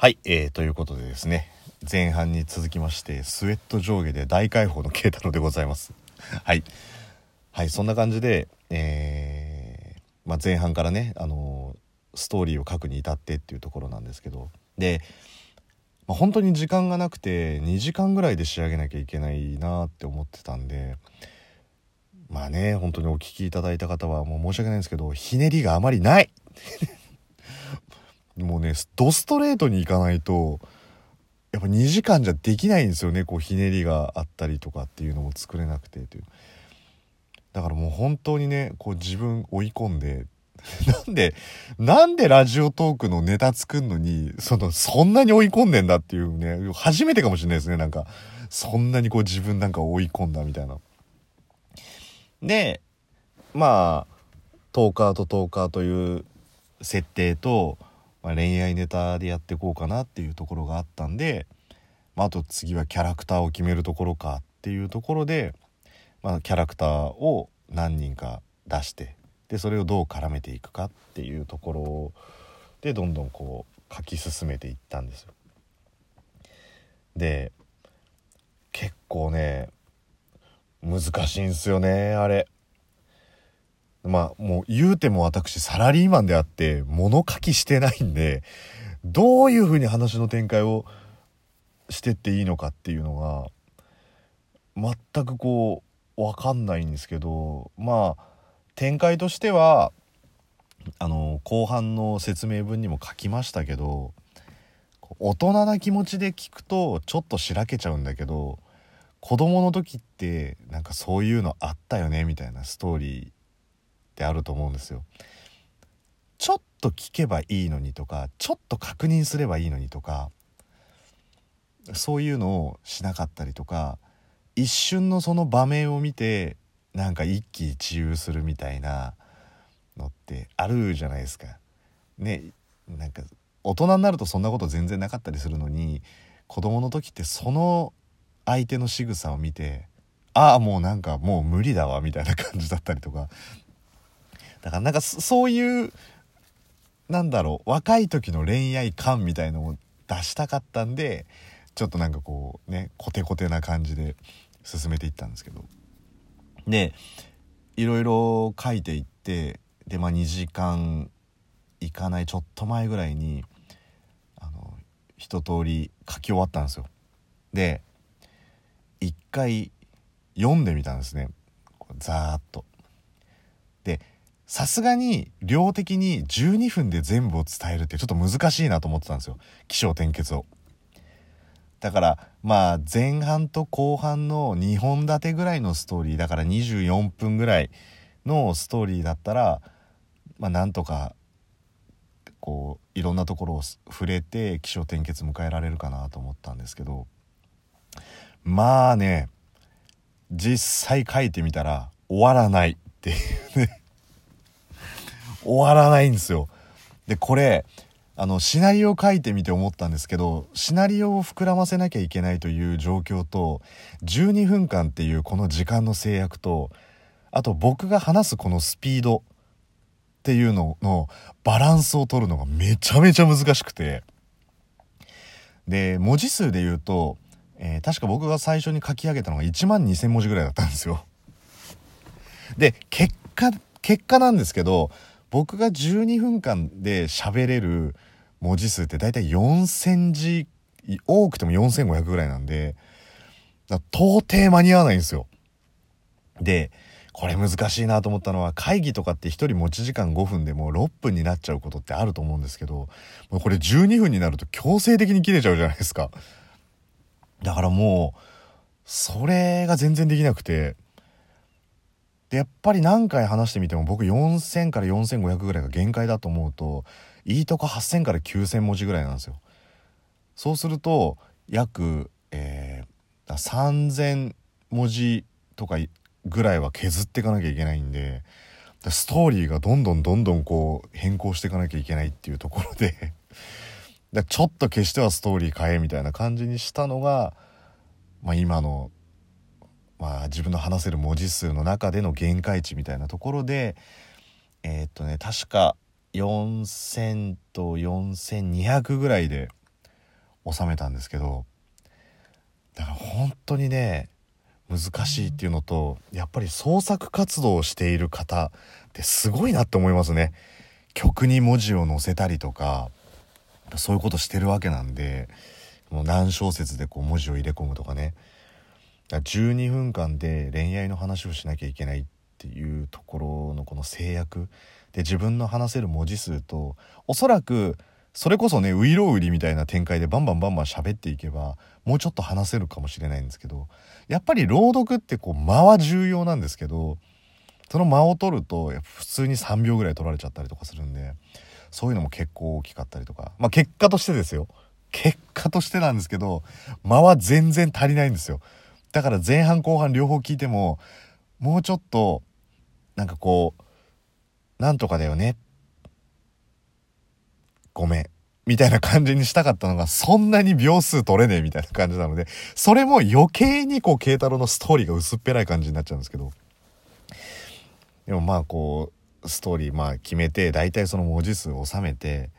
はい、えー、ということでですね前半に続きましてスウェット上下で大解放の慶太郎でございます。はい。はいそんな感じでえーまあ、前半からねあのストーリーを書くに至ってっていうところなんですけど。で、まあ、本当に時間がなくて2時間ぐらいで仕上げなきゃいけないなって思ってたんでまあね本当にお聞きいただいた方はもう申し訳ないんですけどひねりがあまりない。もうねドストレートに行かないとやっぱ2時間じゃできないんですよね。こうひねりがあったりとかっていうのも作れなくてという。だからもう本当にねこう自分追い込んで なんでなんでラジオトークのネタ作んのにそのそんなに追い込んでんだっていうね初めてかもしれないですね。なんかそんなにこう自分なんか追い込んだみたいな。でまあトーカーとトーカーという設定とまあ、恋愛ネタでやってこうかなっていうところがあったんで、まあ、あと次はキャラクターを決めるところかっていうところで、まあ、キャラクターを何人か出してでそれをどう絡めていくかっていうところでどんどんこう書き進めていったんですよ。で結構ね難しいんすよねあれ。まあもう言うても私サラリーマンであって物書きしてないんでどういうふうに話の展開をしてっていいのかっていうのが全くこう分かんないんですけどまあ展開としてはあの後半の説明文にも書きましたけど大人な気持ちで聞くとちょっとしらけちゃうんだけど子供の時ってなんかそういうのあったよねみたいなストーリーってあると思うんですよ。ちょっと聞けばいいのにとかちょっと確認すればいいのにとかそういうのをしなかったりとか一瞬のその場面を見てなんか一喜一憂するみたいなのってあるじゃないですか。ねなんか大人になるとそんなこと全然なかったりするのに子供の時ってその相手の仕草を見てああもうなんかもう無理だわみたいな感じだったりとかだからなんかそういうなんだろう若い時の恋愛感みたいのを出したかったんでちょっとなんかこうねコテコテな感じで進めていったんですけど。でいろいろ書いていってでまあ2時間いかないちょっと前ぐらいにあの一通り書き終わったんですよ。で一回読んでみたんですね。ざーっと。でさすがに量的に12分で全部を伝えるってちょっと難しいなと思ってたんですよ。起承転結を。だからまあ前半と後半の2本立てぐらいのストーリーだから24分ぐらいのストーリーだったらまあなんとかこういろんなところを触れて起承転結迎えられるかなと思ったんですけど。まあね実際書いてみたら終わらないっていうね。終わらないんですよ。で、これ、あの、シナリオを書いてみて思ったんですけど、シナリオを膨らませなきゃいけないという状況と、12分間っていうこの時間の制約と、あと僕が話すこのスピードっていうののバランスを取るのがめちゃめちゃ難しくて。で、文字数で言うと、えー、確か僕が最初に書き上げたのが1万2000文字ぐらいだったんですよ。で、結果、結果なんですけど、僕が12分間で喋れる文字数って大体4000字多くても4500ぐらいなんで到底間に合わないんですよ。でこれ難しいなと思ったのは会議とかって1人持ち時間5分でもう6分になっちゃうことってあると思うんですけどもうこれ12分になると強制的に切れちゃうじゃないですか。だからもうそれが全然できなくてでやっぱり何回話してみても僕4000から4500ぐらいが限界だと思うといいとこ8000から9000文字ぐらいなんですよ。そうすると約、えー、3000文字とかぐらいは削っていかなきゃいけないんでストーリーがどんどんどんどんこう変更していかなきゃいけないっていうところで だちょっと消してはストーリー変えみたいな感じにしたのが、まあ、今のまあ、自分の話せる文字数の中での限界値みたいなところでえー、っとね確か4000と4200ぐらいで収めたんですけどだから本当にね難しいっていうのとやっぱり創作活動をしている方ってすごいなって思いますね。曲に文字を載せたりとかそういうことしてるわけなんでもう何小節でこう文字を入れ込むとかね12分間で恋愛の話をしなきゃいけないっていうところのこの制約。で自分の話せる文字数とおそらくそれこそねウイロウリみたいな展開でバンバンバンバン喋っていけばもうちょっと話せるかもしれないんですけどやっぱり朗読ってこう間は重要なんですけどその間を取ると普通に3秒ぐらい取られちゃったりとかするんでそういうのも結構大きかったりとか。まあ結果としてですよ。結果としてなんですけど間は全然足りないんですよ。だから前半後半両方聞いてももうちょっとなんかこうなんとかだよね。ごめん。みたいな感じにしたかったのが、そんなに秒数取れねえみたいな感じなので、それも余計にこう、慶太郎のストーリーが薄っぺらい感じになっちゃうんですけど、でもまあこう、ストーリーまあ決めて、大体その文字数を収めて、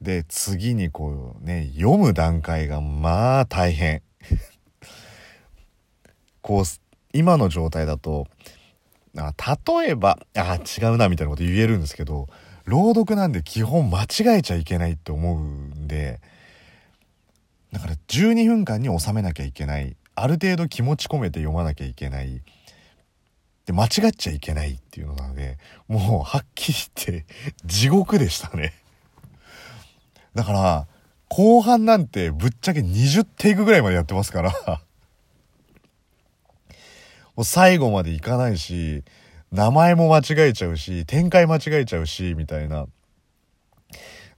で、次にこうね、読む段階がまあ大変。こう、今の状態だと、あ例えば、あ、違うなみたいなこと言えるんですけど、朗読なんで基本間違えちゃいけないって思うんでだから12分間に収めなきゃいけないある程度気持ち込めて読まなきゃいけないで間違っちゃいけないっていうのなのでもうはっきり言って地獄でしたね。だから後半なんてぶっちゃけ20テイクぐらいまでやってますから。もう最後までいかないし名前も間違えちゃうし、展開間違えちゃうし、みたいな。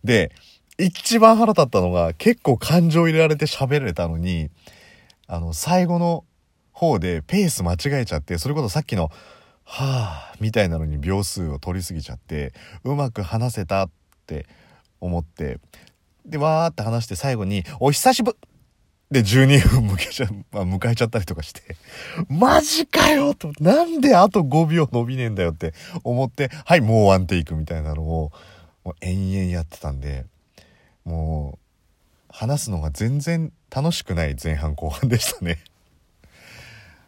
で、一番腹立ったのが、結構感情入れられて喋れたのに、あの、最後の方でペース間違えちゃって、それこそさっきの、はぁ、みたいなのに秒数を取りすぎちゃって、うまく話せたって思って、で、わーって話して最後に、お久しぶりで、12分向けちゃ、まあ、迎えちゃったりとかして、マジかよと、なんであと5秒伸びねえんだよって思って、はい、もうワンテイクみたいなのを、もう延々やってたんで、もう、話すのが全然楽しくない前半後半でしたね。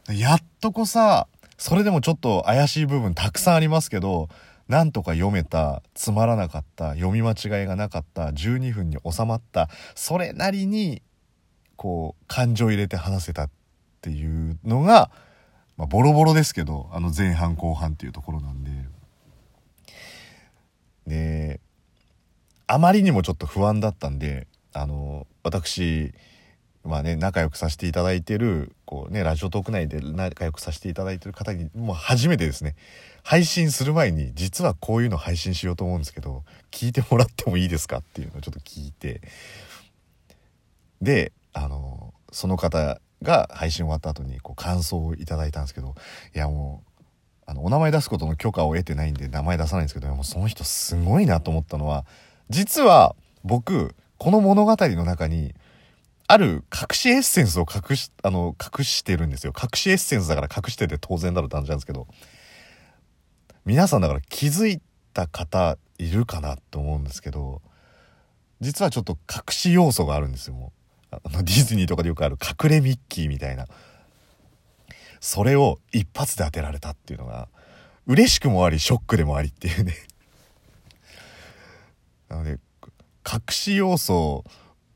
やっとこさ、それでもちょっと怪しい部分たくさんありますけど、なんとか読めた、つまらなかった、読み間違いがなかった、12分に収まった、それなりにこう感情入れて話せたっていうのが、まあ、ボロボロですけどあの前半後半っていうところなんで。であまりにもちょっと不安だったんであの私まあね仲良くさせていただいてるこうねラジオトーク内で仲良くさせていただいてる方にもう初めてですね。配信する前に実はこういうの配信しようと思うんですけど聞いてもらってもいいですかっていうのをちょっと聞いて。であのその方が配信終わった後にこう感想をいただいたんですけどいやもうあのお名前出すことの許可を得てないんで名前出さないんですけどもうその人すごいなと思ったのは実は僕この物語の中にある隠しエッセンスを隠し、あの、隠してるんですよ。隠しエッセンスだから隠してて当然だろうって話なんですけど、皆さんだから気づいた方いるかなと思うんですけど、実はちょっと隠し要素があるんですよ、もあのディズニーとかでよくある隠れミッキーみたいな。それを一発で当てられたっていうのが嬉しくもありショックでもありっていうね。なので隠し要素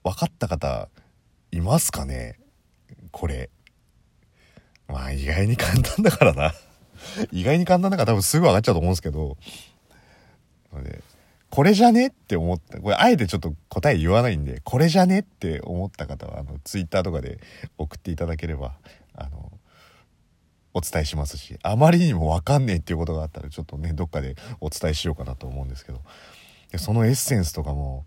分かった方いますかね？これ。まあ意外に簡単だからな。意外に簡単だから多分すぐ分かっちゃうと思うんですけど。なのでこれじゃねって思った、これあえてちょっと答え言わないんで、これじゃねって思った方は、あの、ツイッターとかで送っていただければ、あの、お伝えしますし、あまりにもわかんねえっていうことがあったら、ちょっとね、どっかでお伝えしようかなと思うんですけど、でそのエッセンスとかも、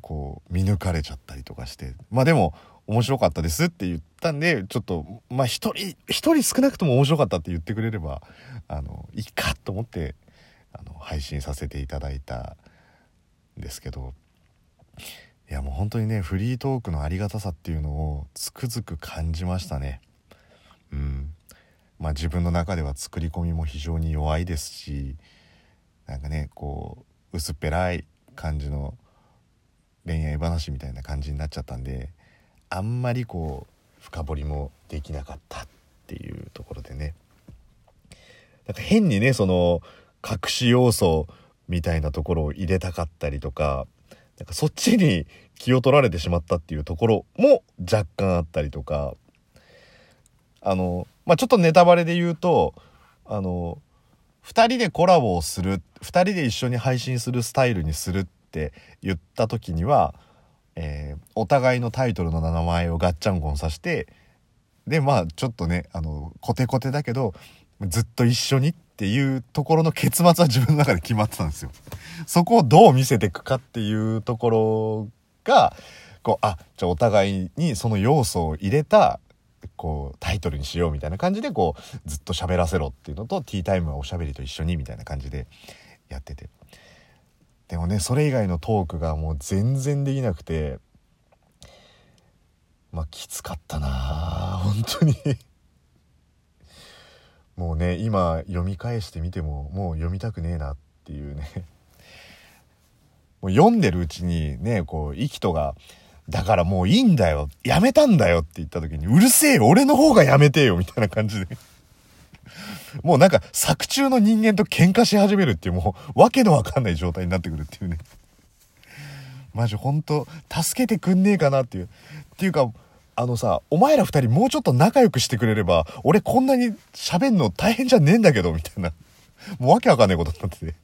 こう、見抜かれちゃったりとかして、まあでも、面白かったですって言ったんで、ちょっと、まあ一人、一人少なくとも面白かったって言ってくれれば、あの、いいかと思って、あの配信させていただいたんですけどいやもう本当にねフリートークのありがたさっていうのをつくづく感じましたね。うん。まあ自分の中では作り込みも非常に弱いですしなんかねこう薄っぺらい感じの恋愛話みたいな感じになっちゃったんであんまりこう深掘りもできなかったっていうところでね。なんか変にねその隠し要素みたいなところを入れたかったりとかなんかそっちに気を取られてしまったっていうところも若干あったりとか。あのまあちょっとネタバレで言うとあの2人でコラボをする2人で一緒に配信するスタイルにするって言った時には、えー、お互いのタイトルの名前をガッチャンコンさせてでまあちょっとねあのコテコテだけどずっと一緒にっていうところの結末は自分の中で決まってたんですよ。そこをどう見せていくかっていうところがこうあじゃお互いにその要素を入れたこうタイトルにしようみたいな感じでこうずっと喋らせろっていうのとティータイムはおしゃべりと一緒にみたいな感じでやっててでもねそれ以外のトークがもう全然できなくてまあきつかったな本当にもうね今読み返してみてももう読みたくねえなっていうね。もう読んでるうちにねこう息とがだからもういいんだよ。やめたんだよって言った時にうるせえよ俺の方がやめてよみたいな感じで。もうなんか作中の人間と喧嘩し始めるっていうもうわけのわかんない状態になってくるっていうね。マジほんと助けてくんねえかなっていう。っていうかあのさ、お前ら二人もうちょっと仲良くしてくれれば、俺こんなに喋んの大変じゃねえんだけど、みたいな。もうわけわかんないことになってて。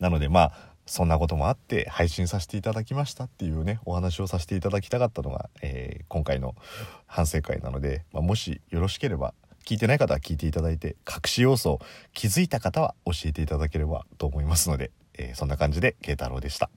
なのでまあ、そんなこともあって配信させていただきましたっていうね、お話をさせていただきたかったのが、えー、今回の反省会なので、まあ、もしよろしければ、聞いてない方は聞いていただいて、隠し要素を気づいた方は教えていただければと思いますので、えー、そんな感じで、慶太郎でした。